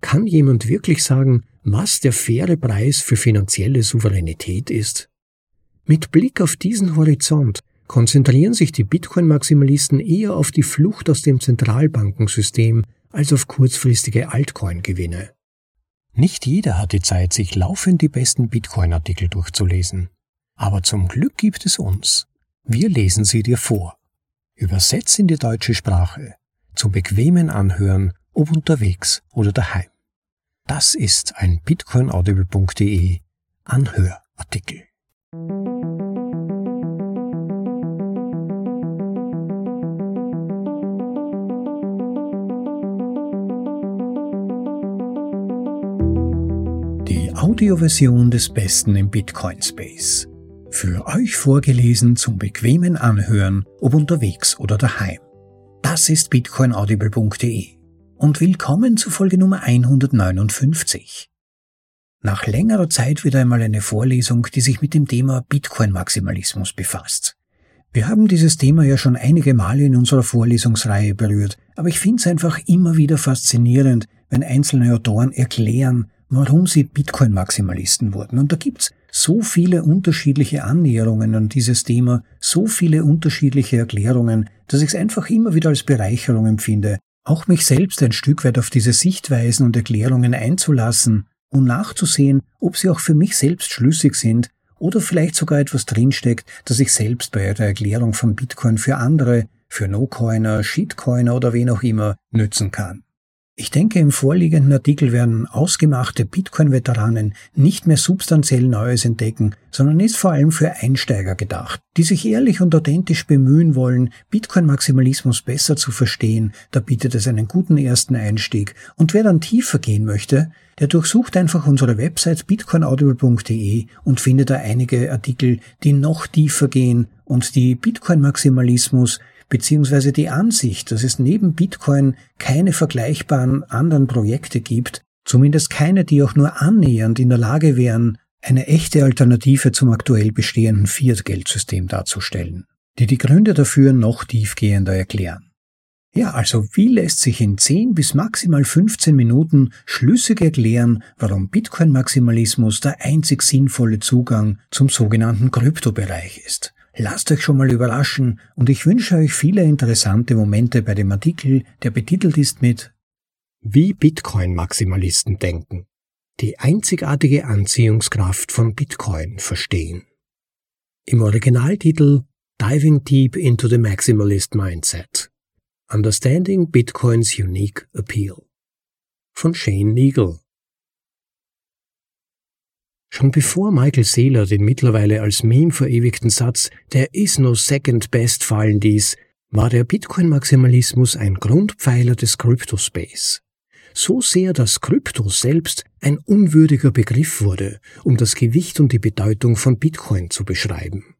Kann jemand wirklich sagen, was der faire Preis für finanzielle Souveränität ist? Mit Blick auf diesen Horizont konzentrieren sich die Bitcoin-Maximalisten eher auf die Flucht aus dem Zentralbankensystem als auf kurzfristige Altcoin-Gewinne. Nicht jeder hat die Zeit, sich laufend die besten Bitcoin-Artikel durchzulesen. Aber zum Glück gibt es uns. Wir lesen sie dir vor. Übersetzt in die deutsche Sprache. Zum bequemen Anhören, ob unterwegs oder daheim. Das ist ein bitcoinaudible.de Anhörartikel. Die Audioversion des Besten im Bitcoin Space. Für euch vorgelesen zum bequemen Anhören, ob unterwegs oder daheim. Das ist bitcoinaudible.de und willkommen zu Folge Nummer 159. Nach längerer Zeit wieder einmal eine Vorlesung, die sich mit dem Thema Bitcoin-Maximalismus befasst. Wir haben dieses Thema ja schon einige Male in unserer Vorlesungsreihe berührt, aber ich finde es einfach immer wieder faszinierend, wenn einzelne Autoren erklären, warum sie Bitcoin-Maximalisten wurden. Und da gibt's so viele unterschiedliche Annäherungen an dieses Thema, so viele unterschiedliche Erklärungen, dass ich es einfach immer wieder als Bereicherung empfinde, auch mich selbst ein Stück weit auf diese Sichtweisen und Erklärungen einzulassen und nachzusehen, ob sie auch für mich selbst schlüssig sind oder vielleicht sogar etwas drinsteckt, das ich selbst bei der Erklärung von Bitcoin für andere, für No-Coiner, Shitcoiner oder wen auch immer nützen kann. Ich denke, im vorliegenden Artikel werden ausgemachte Bitcoin-Veteranen nicht mehr substanziell Neues entdecken, sondern ist vor allem für Einsteiger gedacht, die sich ehrlich und authentisch bemühen wollen, Bitcoin-Maximalismus besser zu verstehen, da bietet es einen guten ersten Einstieg. Und wer dann tiefer gehen möchte, der durchsucht einfach unsere Website bitcoinaudible.de und findet da einige Artikel, die noch tiefer gehen und die Bitcoin-Maximalismus beziehungsweise die Ansicht, dass es neben Bitcoin keine vergleichbaren anderen Projekte gibt, zumindest keine, die auch nur annähernd in der Lage wären, eine echte Alternative zum aktuell bestehenden Fiat-Geldsystem darzustellen, die die Gründe dafür noch tiefgehender erklären. Ja, also wie lässt sich in 10 bis maximal 15 Minuten schlüssig erklären, warum Bitcoin-Maximalismus der einzig sinnvolle Zugang zum sogenannten Kryptobereich ist? Lasst euch schon mal überraschen und ich wünsche euch viele interessante Momente bei dem Artikel, der betitelt ist mit Wie Bitcoin-Maximalisten denken. Die einzigartige Anziehungskraft von Bitcoin verstehen. Im Originaltitel Diving Deep into the Maximalist Mindset. Understanding Bitcoins Unique Appeal. Von Shane Neagle. Schon bevor Michael Saylor den mittlerweile als Meme verewigten Satz There is no second best fallen ließ, war der Bitcoin-Maximalismus ein Grundpfeiler des Cryptospace. So sehr, dass Krypto selbst ein unwürdiger Begriff wurde, um das Gewicht und die Bedeutung von Bitcoin zu beschreiben.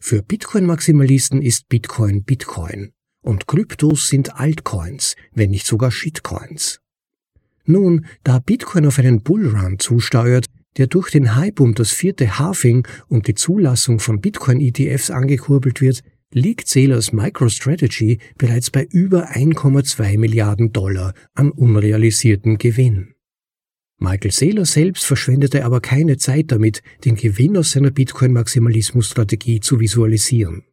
Für Bitcoin-Maximalisten ist Bitcoin Bitcoin und Kryptos sind Altcoins, wenn nicht sogar Shitcoins. Nun, da Bitcoin auf einen Bullrun zusteuert, der durch den Hype um das vierte Halving und die Zulassung von Bitcoin-ETFs angekurbelt wird, liegt Sailors MicroStrategy bereits bei über 1,2 Milliarden Dollar an unrealisierten Gewinn. Michael Saylor selbst verschwendete aber keine Zeit damit, den Gewinn aus seiner Bitcoin-Maximalismus-Strategie zu visualisieren.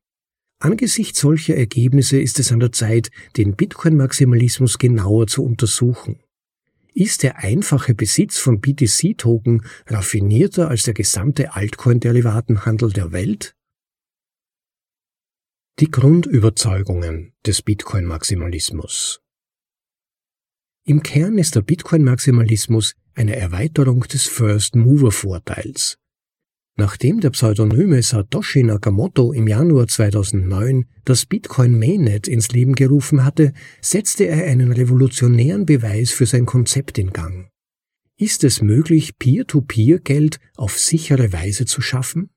Angesichts solcher Ergebnisse ist es an der Zeit, den Bitcoin-Maximalismus genauer zu untersuchen. Ist der einfache Besitz von BTC-Token raffinierter als der gesamte Altcoin-Derivatenhandel der Welt? Die Grundüberzeugungen des Bitcoin-Maximalismus Im Kern ist der Bitcoin-Maximalismus eine Erweiterung des First-Mover-Vorteils. Nachdem der pseudonyme Satoshi Nakamoto im Januar 2009 das Bitcoin Mainnet ins Leben gerufen hatte, setzte er einen revolutionären Beweis für sein Konzept in Gang. Ist es möglich, Peer-to-Peer-Geld auf sichere Weise zu schaffen?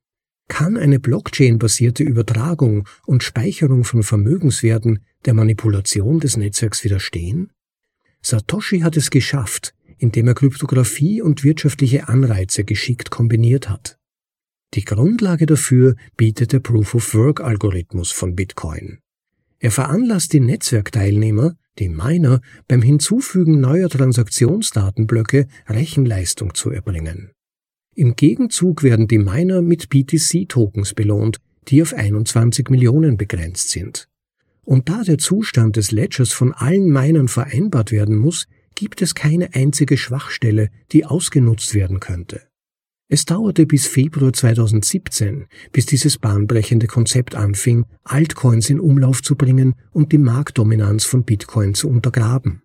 Kann eine Blockchain-basierte Übertragung und Speicherung von Vermögenswerten der Manipulation des Netzwerks widerstehen? Satoshi hat es geschafft, indem er Kryptographie und wirtschaftliche Anreize geschickt kombiniert hat. Die Grundlage dafür bietet der Proof-of-Work-Algorithmus von Bitcoin. Er veranlasst die Netzwerkteilnehmer, dem Miner beim Hinzufügen neuer Transaktionsdatenblöcke Rechenleistung zu erbringen. Im Gegenzug werden die Miner mit BTC-Tokens belohnt, die auf 21 Millionen begrenzt sind. Und da der Zustand des Ledgers von allen Minern vereinbart werden muss, gibt es keine einzige Schwachstelle, die ausgenutzt werden könnte. Es dauerte bis Februar 2017, bis dieses bahnbrechende Konzept anfing, Altcoins in Umlauf zu bringen und die Marktdominanz von Bitcoin zu untergraben.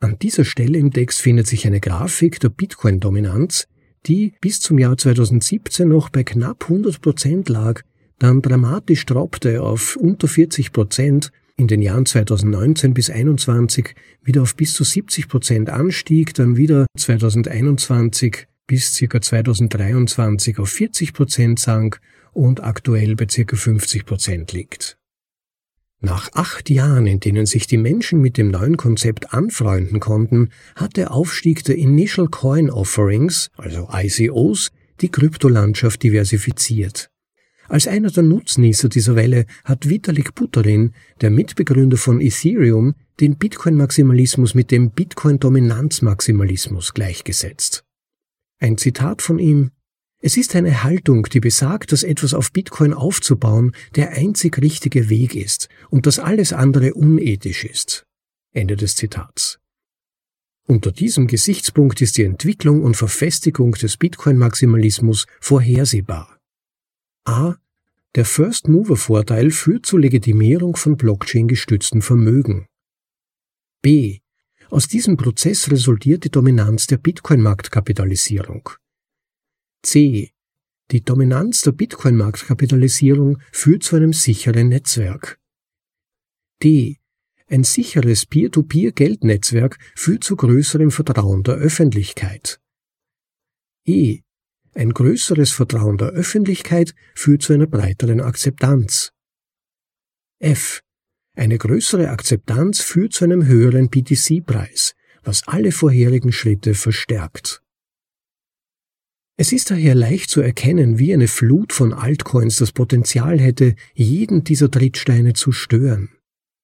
An dieser Stelle im Text findet sich eine Grafik der Bitcoin-Dominanz, die bis zum Jahr 2017 noch bei knapp 100 Prozent lag, dann dramatisch droppte auf unter 40 Prozent, in den Jahren 2019 bis 2021 wieder auf bis zu 70 Prozent anstieg, dann wieder 2021 bis ca. 2023 auf 40 Prozent sank und aktuell bei ca. 50 Prozent liegt. Nach acht Jahren, in denen sich die Menschen mit dem neuen Konzept anfreunden konnten, hat der Aufstieg der Initial Coin Offerings, also ICOs, die Kryptolandschaft diversifiziert. Als einer der Nutznießer dieser Welle hat Vitalik Buterin, der Mitbegründer von Ethereum, den Bitcoin-Maximalismus mit dem Bitcoin-Dominanz-Maximalismus gleichgesetzt. Ein Zitat von ihm Es ist eine Haltung, die besagt, dass etwas auf Bitcoin aufzubauen der einzig richtige Weg ist und dass alles andere unethisch ist. Ende des Zitats. Unter diesem Gesichtspunkt ist die Entwicklung und Verfestigung des Bitcoin-Maximalismus vorhersehbar. A. Der First-Mover-Vorteil führt zur Legitimierung von Blockchain-gestützten Vermögen. B. Aus diesem Prozess resultiert die Dominanz der Bitcoin-Marktkapitalisierung. C. Die Dominanz der Bitcoin-Marktkapitalisierung führt zu einem sicheren Netzwerk. D. Ein sicheres Peer-to-Peer-Geldnetzwerk führt zu größerem Vertrauen der Öffentlichkeit. E. Ein größeres Vertrauen der Öffentlichkeit führt zu einer breiteren Akzeptanz. F. Eine größere Akzeptanz führt zu einem höheren BTC-Preis, was alle vorherigen Schritte verstärkt. Es ist daher leicht zu erkennen, wie eine Flut von Altcoins das Potenzial hätte, jeden dieser Trittsteine zu stören.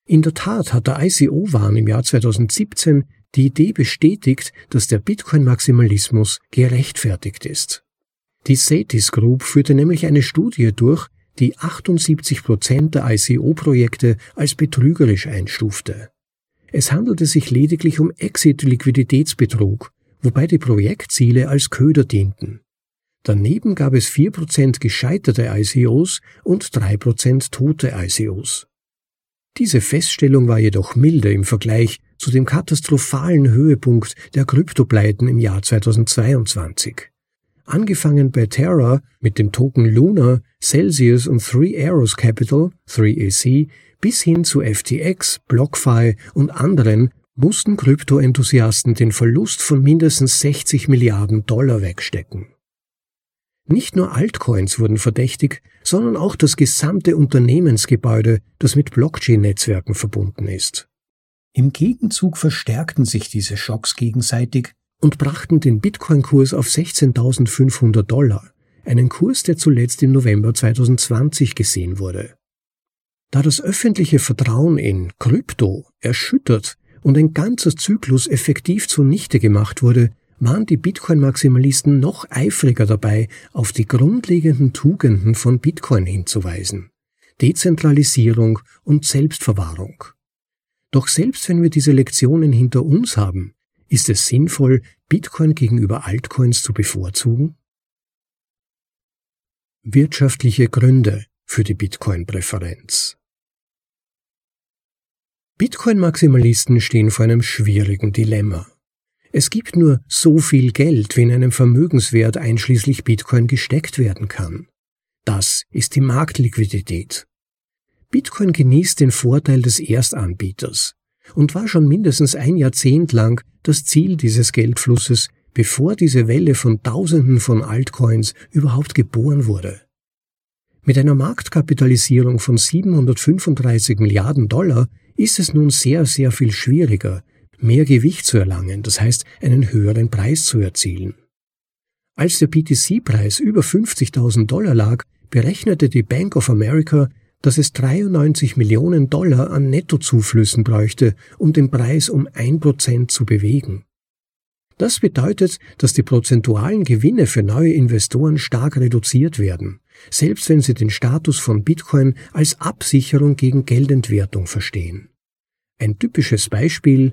In der Tat hat der ICO-Wahn im Jahr 2017 die Idee bestätigt, dass der Bitcoin-Maximalismus gerechtfertigt ist. Die Satis Group führte nämlich eine Studie durch, die 78 Prozent der ICO-Projekte als betrügerisch einstufte. Es handelte sich lediglich um Exit-Liquiditätsbetrug, wobei die Projektziele als Köder dienten. Daneben gab es 4% gescheiterte ICOs und 3% tote ICOs. Diese Feststellung war jedoch milde im Vergleich zu dem katastrophalen Höhepunkt der Kryptopleiten im Jahr 2022 angefangen bei Terra mit dem Token Luna, Celsius und Three Arrows Capital, 3AC, bis hin zu FTX, BlockFi und anderen mussten Kryptoenthusiasten den Verlust von mindestens 60 Milliarden Dollar wegstecken. Nicht nur Altcoins wurden verdächtig, sondern auch das gesamte Unternehmensgebäude, das mit Blockchain-Netzwerken verbunden ist. Im Gegenzug verstärkten sich diese Schocks gegenseitig und brachten den Bitcoin-Kurs auf 16.500 Dollar, einen Kurs, der zuletzt im November 2020 gesehen wurde. Da das öffentliche Vertrauen in Krypto erschüttert und ein ganzer Zyklus effektiv zunichte gemacht wurde, waren die Bitcoin-Maximalisten noch eifriger dabei, auf die grundlegenden Tugenden von Bitcoin hinzuweisen. Dezentralisierung und Selbstverwahrung. Doch selbst wenn wir diese Lektionen hinter uns haben, ist es sinnvoll, Bitcoin gegenüber Altcoins zu bevorzugen? Wirtschaftliche Gründe für die Bitcoin-Präferenz Bitcoin-Maximalisten stehen vor einem schwierigen Dilemma. Es gibt nur so viel Geld, wie in einem Vermögenswert einschließlich Bitcoin gesteckt werden kann. Das ist die Marktliquidität. Bitcoin genießt den Vorteil des Erstanbieters und war schon mindestens ein Jahrzehnt lang das Ziel dieses Geldflusses, bevor diese Welle von Tausenden von Altcoins überhaupt geboren wurde. Mit einer Marktkapitalisierung von 735 Milliarden Dollar ist es nun sehr, sehr viel schwieriger, mehr Gewicht zu erlangen, das heißt einen höheren Preis zu erzielen. Als der BTC-Preis über 50.000 Dollar lag, berechnete die Bank of America, dass es 93 Millionen Dollar an Nettozuflüssen bräuchte, um den Preis um ein Prozent zu bewegen. Das bedeutet, dass die prozentualen Gewinne für neue Investoren stark reduziert werden, selbst wenn sie den Status von Bitcoin als Absicherung gegen Geldentwertung verstehen. Ein typisches Beispiel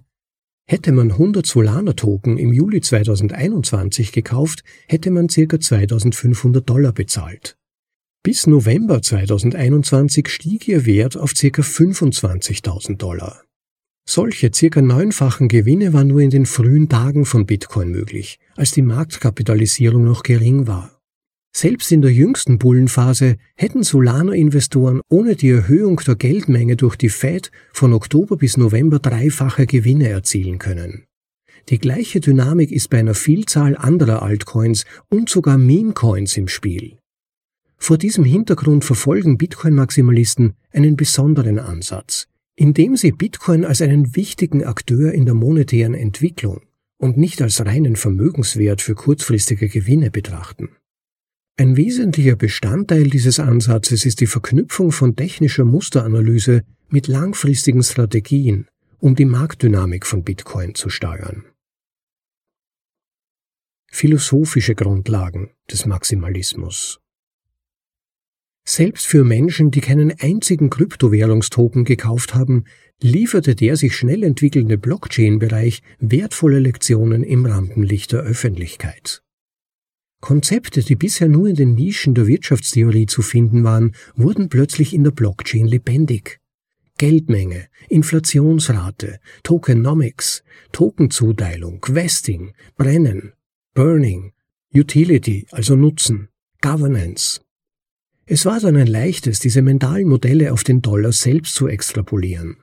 Hätte man 100 Solana-Token im Juli 2021 gekauft, hätte man ca. 2500 Dollar bezahlt. Bis November 2021 stieg ihr Wert auf ca. 25.000 Dollar. Solche circa neunfachen Gewinne waren nur in den frühen Tagen von Bitcoin möglich, als die Marktkapitalisierung noch gering war. Selbst in der jüngsten Bullenphase hätten Solana-Investoren ohne die Erhöhung der Geldmenge durch die Fed von Oktober bis November dreifache Gewinne erzielen können. Die gleiche Dynamik ist bei einer Vielzahl anderer Altcoins und sogar Meme-Coins im Spiel. Vor diesem Hintergrund verfolgen Bitcoin-Maximalisten einen besonderen Ansatz, indem sie Bitcoin als einen wichtigen Akteur in der monetären Entwicklung und nicht als reinen Vermögenswert für kurzfristige Gewinne betrachten. Ein wesentlicher Bestandteil dieses Ansatzes ist die Verknüpfung von technischer Musteranalyse mit langfristigen Strategien, um die Marktdynamik von Bitcoin zu steuern. Philosophische Grundlagen des Maximalismus Selbst für Menschen, die keinen einzigen Kryptowährungstoken gekauft haben, lieferte der sich schnell entwickelnde Blockchain-Bereich wertvolle Lektionen im Rampenlicht der Öffentlichkeit. Konzepte, die bisher nur in den Nischen der Wirtschaftstheorie zu finden waren, wurden plötzlich in der Blockchain lebendig. Geldmenge, Inflationsrate, Tokenomics, Tokenzuteilung, Vesting, Brennen, Burning, Utility, also Nutzen, Governance. Es war dann ein leichtes, diese mentalen Modelle auf den Dollar selbst zu extrapolieren.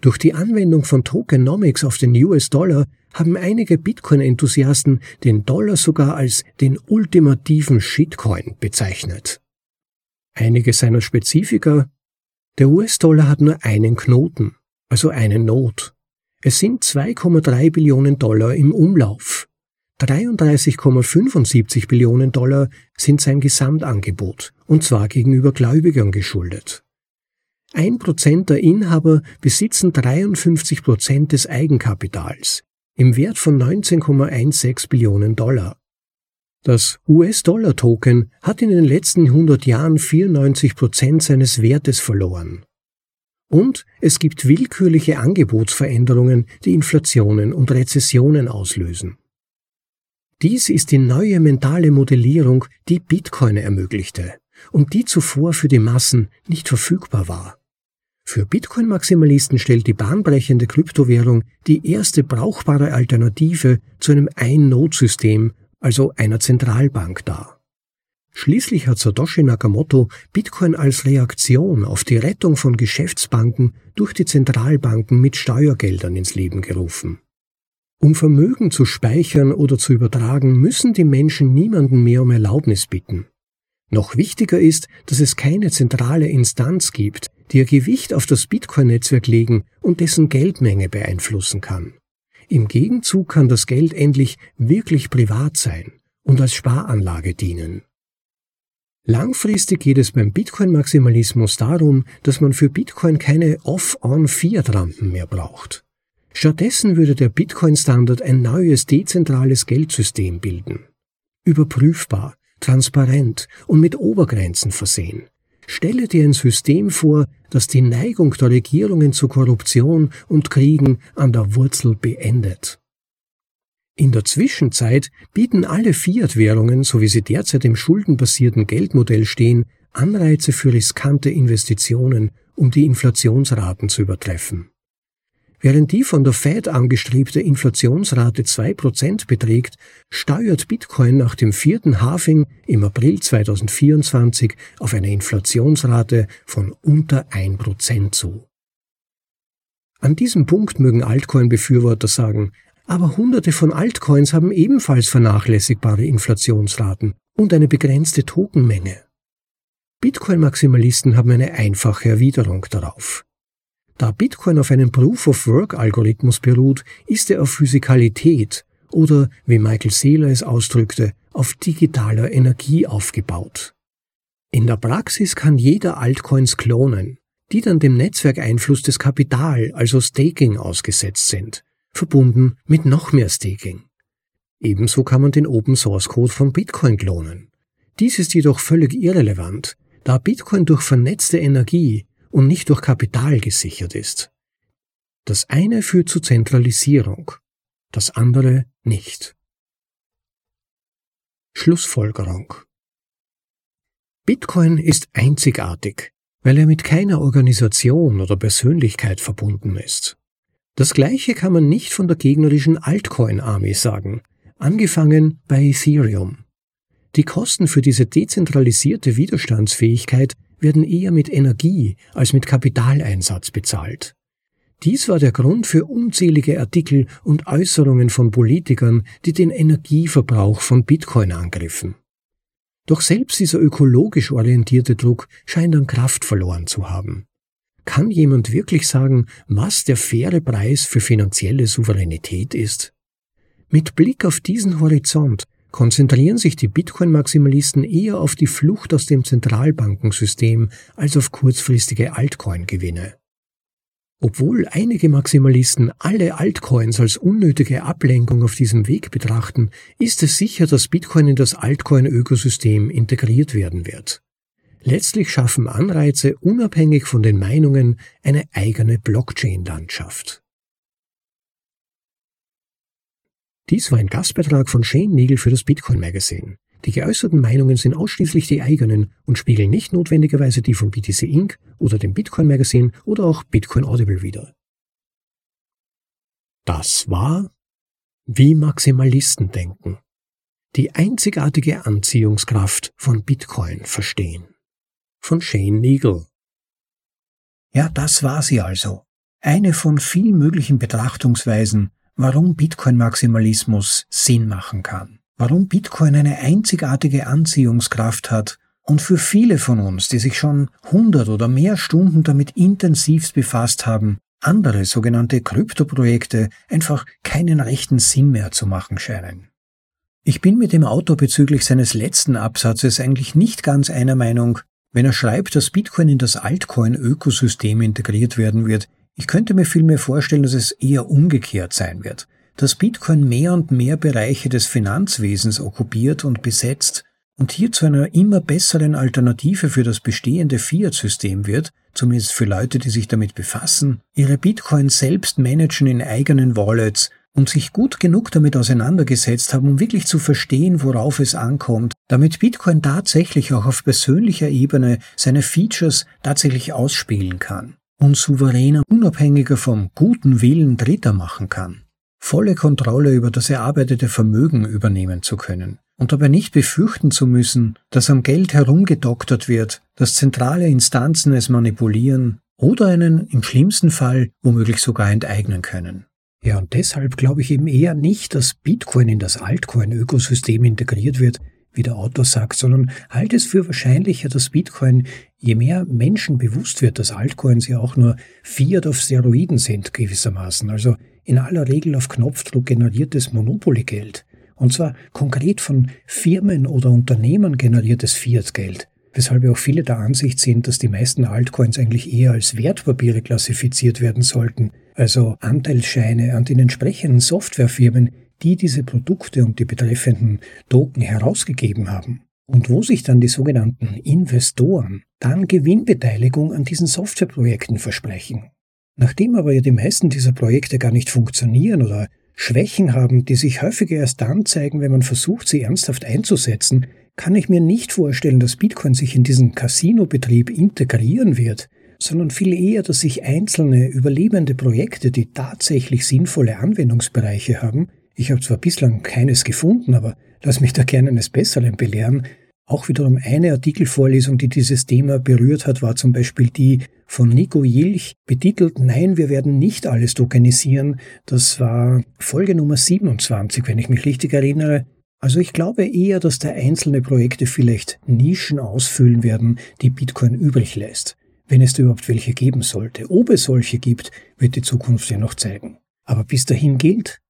Durch die Anwendung von Tokenomics auf den US-Dollar haben einige Bitcoin-Enthusiasten den Dollar sogar als den ultimativen Shitcoin bezeichnet. Einige seiner Spezifiker Der US-Dollar hat nur einen Knoten, also eine Not. Es sind 2,3 Billionen Dollar im Umlauf. 33,75 Billionen Dollar sind sein Gesamtangebot, und zwar gegenüber Gläubigern geschuldet. Ein Prozent der Inhaber besitzen 53 Prozent des Eigenkapitals im Wert von 19,16 Billionen Dollar. Das US-Dollar-Token hat in den letzten 100 Jahren 94 Prozent seines Wertes verloren. Und es gibt willkürliche Angebotsveränderungen, die Inflationen und Rezessionen auslösen. Dies ist die neue mentale Modellierung, die Bitcoin ermöglichte und die zuvor für die Massen nicht verfügbar war. Für Bitcoin-Maximalisten stellt die bahnbrechende Kryptowährung die erste brauchbare Alternative zu einem Ein-Node-System, also einer Zentralbank dar. Schließlich hat Satoshi Nakamoto Bitcoin als Reaktion auf die Rettung von Geschäftsbanken durch die Zentralbanken mit Steuergeldern ins Leben gerufen. Um Vermögen zu speichern oder zu übertragen, müssen die Menschen niemanden mehr um Erlaubnis bitten. Noch wichtiger ist, dass es keine zentrale Instanz gibt, die ihr Gewicht auf das Bitcoin-Netzwerk legen und dessen Geldmenge beeinflussen kann. Im Gegenzug kann das Geld endlich wirklich privat sein und als Sparanlage dienen. Langfristig geht es beim Bitcoin-Maximalismus darum, dass man für Bitcoin keine Off-on-Fiat-Rampen mehr braucht. Stattdessen würde der Bitcoin-Standard ein neues dezentrales Geldsystem bilden. Überprüfbar, transparent und mit Obergrenzen versehen. Stelle dir ein System vor, das die Neigung der Regierungen zu Korruption und Kriegen an der Wurzel beendet. In der Zwischenzeit bieten alle Fiat-Währungen, so wie sie derzeit im schuldenbasierten Geldmodell stehen, Anreize für riskante Investitionen, um die Inflationsraten zu übertreffen. Während die von der Fed angestrebte Inflationsrate 2% beträgt, steuert Bitcoin nach dem vierten Halving im April 2024 auf eine Inflationsrate von unter 1% zu. An diesem Punkt mögen Altcoin-Befürworter sagen, aber hunderte von Altcoins haben ebenfalls vernachlässigbare Inflationsraten und eine begrenzte Tokenmenge. Bitcoin-Maximalisten haben eine einfache Erwiderung darauf. Da Bitcoin auf einem Proof-of-Work-Algorithmus beruht, ist er auf Physikalität oder, wie Michael Saylor es ausdrückte, auf digitaler Energie aufgebaut. In der Praxis kann jeder Altcoins klonen, die dann dem Netzwerkeinfluss des Kapital, also Staking, ausgesetzt sind, verbunden mit noch mehr Staking. Ebenso kann man den Open Source Code von Bitcoin klonen. Dies ist jedoch völlig irrelevant, da Bitcoin durch vernetzte Energie und nicht durch Kapital gesichert ist. Das eine führt zu Zentralisierung, das andere nicht. Schlussfolgerung Bitcoin ist einzigartig, weil er mit keiner Organisation oder Persönlichkeit verbunden ist. Das gleiche kann man nicht von der gegnerischen Altcoin-Army sagen, angefangen bei Ethereum. Die Kosten für diese dezentralisierte Widerstandsfähigkeit werden eher mit Energie als mit Kapitaleinsatz bezahlt. Dies war der Grund für unzählige Artikel und Äußerungen von Politikern, die den Energieverbrauch von Bitcoin angriffen. Doch selbst dieser ökologisch orientierte Druck scheint an Kraft verloren zu haben. Kann jemand wirklich sagen, was der faire Preis für finanzielle Souveränität ist? Mit Blick auf diesen Horizont konzentrieren sich die Bitcoin-Maximalisten eher auf die Flucht aus dem Zentralbankensystem als auf kurzfristige Altcoin-Gewinne. Obwohl einige Maximalisten alle Altcoins als unnötige Ablenkung auf diesem Weg betrachten, ist es sicher, dass Bitcoin in das Altcoin-Ökosystem integriert werden wird. Letztlich schaffen Anreize unabhängig von den Meinungen eine eigene Blockchain-Landschaft. Dies war ein Gastbeitrag von Shane Neagle für das Bitcoin Magazine. Die geäußerten Meinungen sind ausschließlich die eigenen und spiegeln nicht notwendigerweise die von BTC Inc. oder dem Bitcoin Magazine oder auch Bitcoin Audible wider. Das war wie Maximalisten denken. Die einzigartige Anziehungskraft von Bitcoin verstehen. Von Shane Neagle. Ja, das war sie also. Eine von vielen möglichen Betrachtungsweisen, warum Bitcoin-Maximalismus Sinn machen kann, warum Bitcoin eine einzigartige Anziehungskraft hat und für viele von uns, die sich schon hundert oder mehr Stunden damit intensivst befasst haben, andere sogenannte Kryptoprojekte einfach keinen rechten Sinn mehr zu machen scheinen. Ich bin mit dem Autor bezüglich seines letzten Absatzes eigentlich nicht ganz einer Meinung, wenn er schreibt, dass Bitcoin in das Altcoin-Ökosystem integriert werden wird, ich könnte mir vielmehr vorstellen, dass es eher umgekehrt sein wird, dass Bitcoin mehr und mehr Bereiche des Finanzwesens okkupiert und besetzt und hier zu einer immer besseren Alternative für das bestehende Fiat-System wird, zumindest für Leute, die sich damit befassen, ihre Bitcoin selbst managen in eigenen Wallets und sich gut genug damit auseinandergesetzt haben, um wirklich zu verstehen, worauf es ankommt, damit Bitcoin tatsächlich auch auf persönlicher Ebene seine Features tatsächlich ausspielen kann und souveräner, unabhängiger vom guten Willen Dritter machen kann, volle Kontrolle über das erarbeitete Vermögen übernehmen zu können und dabei nicht befürchten zu müssen, dass am Geld herumgedoktert wird, dass zentrale Instanzen es manipulieren oder einen im schlimmsten Fall womöglich sogar enteignen können. Ja, und deshalb glaube ich eben eher nicht, dass Bitcoin in das Altcoin-Ökosystem integriert wird, wie der Autor sagt, sondern halte es für wahrscheinlicher, dass Bitcoin, je mehr Menschen bewusst wird, dass Altcoins ja auch nur Fiat auf Steroiden sind gewissermaßen, also in aller Regel auf Knopfdruck generiertes Monopoly-Geld, und zwar konkret von Firmen oder Unternehmen generiertes Fiat-Geld, weshalb auch viele der Ansicht sind, dass die meisten Altcoins eigentlich eher als Wertpapiere klassifiziert werden sollten, also Anteilsscheine an den entsprechenden Softwarefirmen, die diese Produkte und die betreffenden Token herausgegeben haben und wo sich dann die sogenannten Investoren dann Gewinnbeteiligung an diesen Softwareprojekten versprechen. Nachdem aber ja die meisten dieser Projekte gar nicht funktionieren oder Schwächen haben, die sich häufiger erst dann zeigen, wenn man versucht, sie ernsthaft einzusetzen, kann ich mir nicht vorstellen, dass Bitcoin sich in diesen Casino-Betrieb integrieren wird, sondern viel eher, dass sich einzelne überlebende Projekte, die tatsächlich sinnvolle Anwendungsbereiche haben, ich habe zwar bislang keines gefunden, aber lass mich da gerne eines Besseren belehren. Auch wiederum eine Artikelvorlesung, die dieses Thema berührt hat, war zum Beispiel die von Nico Jilch betitelt Nein, wir werden nicht alles tokenisieren. Das war Folge Nummer 27, wenn ich mich richtig erinnere. Also ich glaube eher, dass da einzelne Projekte vielleicht Nischen ausfüllen werden, die Bitcoin übrig lässt. Wenn es da überhaupt welche geben sollte. Ob es solche gibt, wird die Zukunft ja noch zeigen. Aber bis dahin gilt,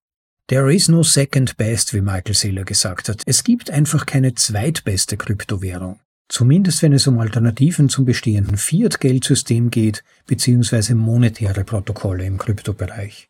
There is no second best, wie Michael Saylor gesagt hat. Es gibt einfach keine zweitbeste Kryptowährung. Zumindest wenn es um Alternativen zum bestehenden Fiat-Geldsystem geht, beziehungsweise monetäre Protokolle im Kryptobereich.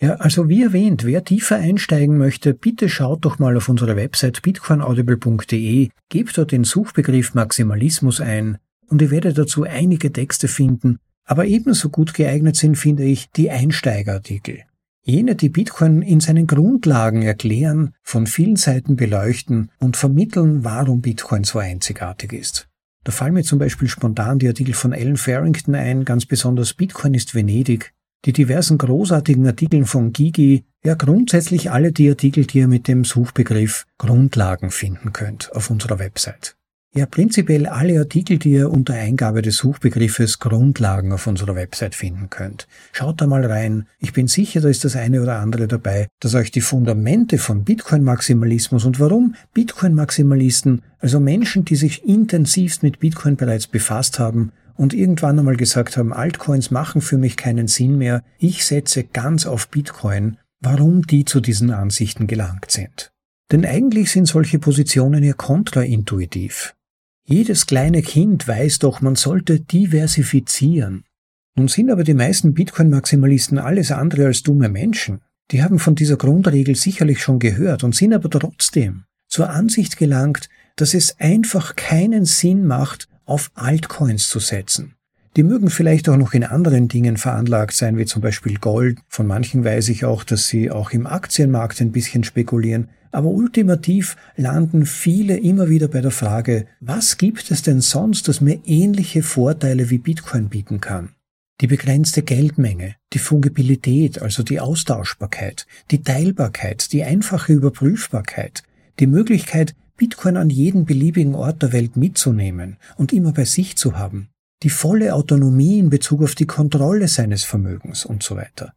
Ja, also wie erwähnt, wer tiefer einsteigen möchte, bitte schaut doch mal auf unsere Website bitcoinaudible.de, gebt dort den Suchbegriff Maximalismus ein und ihr werdet dazu einige Texte finden, aber ebenso gut geeignet sind, finde ich, die Einsteigerartikel. Jene, die Bitcoin in seinen Grundlagen erklären, von vielen Seiten beleuchten und vermitteln, warum Bitcoin so einzigartig ist. Da fallen mir zum Beispiel spontan die Artikel von Alan Farrington ein, ganz besonders Bitcoin ist Venedig, die diversen großartigen Artikeln von Gigi, ja grundsätzlich alle die Artikel, die ihr mit dem Suchbegriff Grundlagen finden könnt auf unserer Website. Ja, prinzipiell alle Artikel, die ihr unter Eingabe des Suchbegriffes Grundlagen auf unserer Website finden könnt. Schaut da mal rein. Ich bin sicher, da ist das eine oder andere dabei, das euch die Fundamente von Bitcoin-Maximalismus und warum Bitcoin-Maximalisten, also Menschen, die sich intensivst mit Bitcoin bereits befasst haben, und irgendwann einmal gesagt haben, Altcoins machen für mich keinen Sinn mehr, ich setze ganz auf Bitcoin, warum die zu diesen Ansichten gelangt sind. Denn eigentlich sind solche Positionen ja kontraintuitiv. Jedes kleine Kind weiß doch, man sollte diversifizieren. Nun sind aber die meisten Bitcoin-Maximalisten alles andere als dumme Menschen. Die haben von dieser Grundregel sicherlich schon gehört und sind aber trotzdem zur Ansicht gelangt, dass es einfach keinen Sinn macht, auf Altcoins zu setzen. Die mögen vielleicht auch noch in anderen Dingen veranlagt sein, wie zum Beispiel Gold. Von manchen weiß ich auch, dass sie auch im Aktienmarkt ein bisschen spekulieren. Aber ultimativ landen viele immer wieder bei der Frage, was gibt es denn sonst, das mir ähnliche Vorteile wie Bitcoin bieten kann? Die begrenzte Geldmenge, die Fungibilität, also die Austauschbarkeit, die Teilbarkeit, die einfache Überprüfbarkeit, die Möglichkeit, Bitcoin an jeden beliebigen Ort der Welt mitzunehmen und immer bei sich zu haben, die volle Autonomie in Bezug auf die Kontrolle seines Vermögens und so weiter.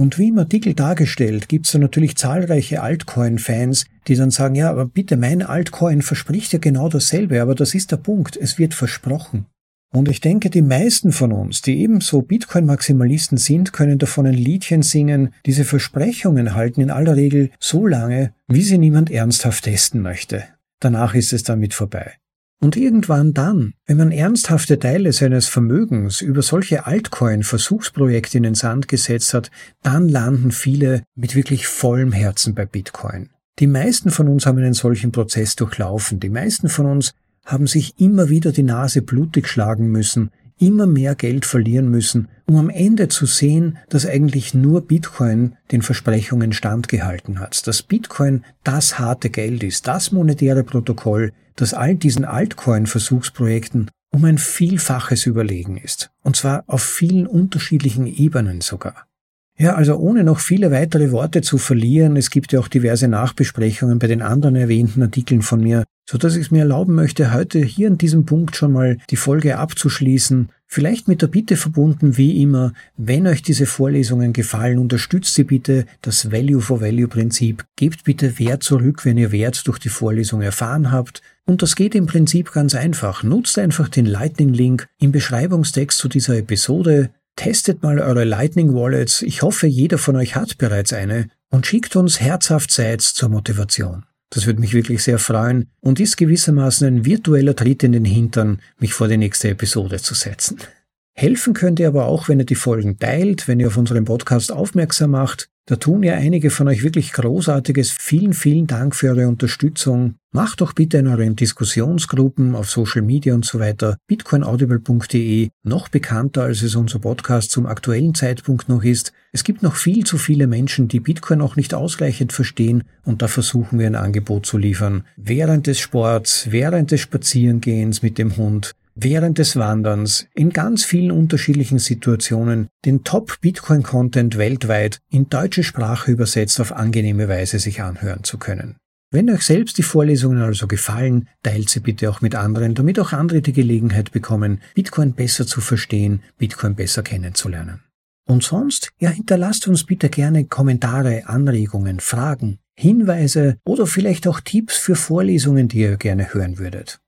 Und wie im Artikel dargestellt, gibt es da natürlich zahlreiche Altcoin-Fans, die dann sagen, ja, aber bitte, mein Altcoin verspricht ja genau dasselbe, aber das ist der Punkt, es wird versprochen. Und ich denke, die meisten von uns, die ebenso Bitcoin-Maximalisten sind, können davon ein Liedchen singen. Diese Versprechungen halten in aller Regel so lange, wie sie niemand ernsthaft testen möchte. Danach ist es damit vorbei. Und irgendwann dann, wenn man ernsthafte Teile seines Vermögens über solche Altcoin-Versuchsprojekte in den Sand gesetzt hat, dann landen viele mit wirklich vollem Herzen bei Bitcoin. Die meisten von uns haben einen solchen Prozess durchlaufen. Die meisten von uns haben sich immer wieder die Nase blutig schlagen müssen, immer mehr Geld verlieren müssen, um am Ende zu sehen, dass eigentlich nur Bitcoin den Versprechungen standgehalten hat, dass Bitcoin das harte Geld ist, das monetäre Protokoll, das all diesen Altcoin-Versuchsprojekten um ein Vielfaches überlegen ist, und zwar auf vielen unterschiedlichen Ebenen sogar. Ja, also ohne noch viele weitere Worte zu verlieren, es gibt ja auch diverse Nachbesprechungen bei den anderen erwähnten Artikeln von mir, so dass ich es mir erlauben möchte, heute hier an diesem Punkt schon mal die Folge abzuschließen. Vielleicht mit der Bitte verbunden, wie immer, wenn euch diese Vorlesungen gefallen, unterstützt sie bitte das Value for Value Prinzip. Gebt bitte Wert zurück, wenn ihr Wert durch die Vorlesung erfahren habt. Und das geht im Prinzip ganz einfach. Nutzt einfach den Lightning Link im Beschreibungstext zu dieser Episode. Testet mal eure Lightning Wallets. Ich hoffe, jeder von euch hat bereits eine und schickt uns herzhaft Sites zur Motivation. Das würde mich wirklich sehr freuen und ist gewissermaßen ein virtueller Tritt in den Hintern, mich vor die nächste Episode zu setzen. Helfen könnt ihr aber auch, wenn ihr die Folgen teilt, wenn ihr auf unseren Podcast aufmerksam macht da tun ja einige von euch wirklich Großartiges. Vielen, vielen Dank für eure Unterstützung. Macht doch bitte in euren Diskussionsgruppen auf Social Media und so weiter bitcoinaudible.de noch bekannter, als es unser Podcast zum aktuellen Zeitpunkt noch ist. Es gibt noch viel zu viele Menschen, die Bitcoin auch nicht ausreichend verstehen und da versuchen wir ein Angebot zu liefern. Während des Sports, während des Spazierengehens mit dem Hund, während des Wanderns in ganz vielen unterschiedlichen Situationen den Top-Bitcoin-Content weltweit in deutsche Sprache übersetzt auf angenehme Weise sich anhören zu können. Wenn euch selbst die Vorlesungen also gefallen, teilt sie bitte auch mit anderen, damit auch andere die Gelegenheit bekommen, Bitcoin besser zu verstehen, Bitcoin besser kennenzulernen. Und sonst, ja, hinterlasst uns bitte gerne Kommentare, Anregungen, Fragen, Hinweise oder vielleicht auch Tipps für Vorlesungen, die ihr gerne hören würdet.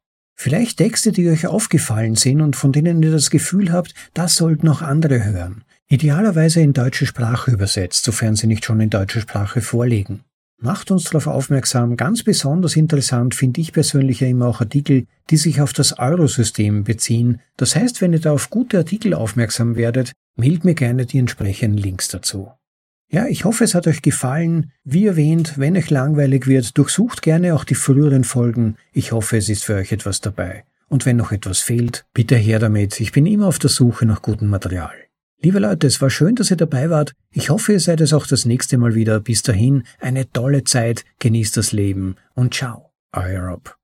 Vielleicht Texte, die euch aufgefallen sind und von denen ihr das Gefühl habt, das sollten noch andere hören. Idealerweise in deutsche Sprache übersetzt, sofern sie nicht schon in deutsche Sprache vorliegen. Macht uns darauf aufmerksam. Ganz besonders interessant finde ich persönlich ja immer auch Artikel, die sich auf das Eurosystem beziehen. Das heißt, wenn ihr da auf gute Artikel aufmerksam werdet, mailt mir gerne die entsprechenden Links dazu. Ja, ich hoffe, es hat euch gefallen. Wie erwähnt, wenn euch langweilig wird, durchsucht gerne auch die früheren Folgen. Ich hoffe, es ist für euch etwas dabei. Und wenn noch etwas fehlt, bitte her damit. Ich bin immer auf der Suche nach gutem Material. Liebe Leute, es war schön, dass ihr dabei wart. Ich hoffe, ihr seid es auch das nächste Mal wieder. Bis dahin, eine tolle Zeit, genießt das Leben und ciao, euer Rob.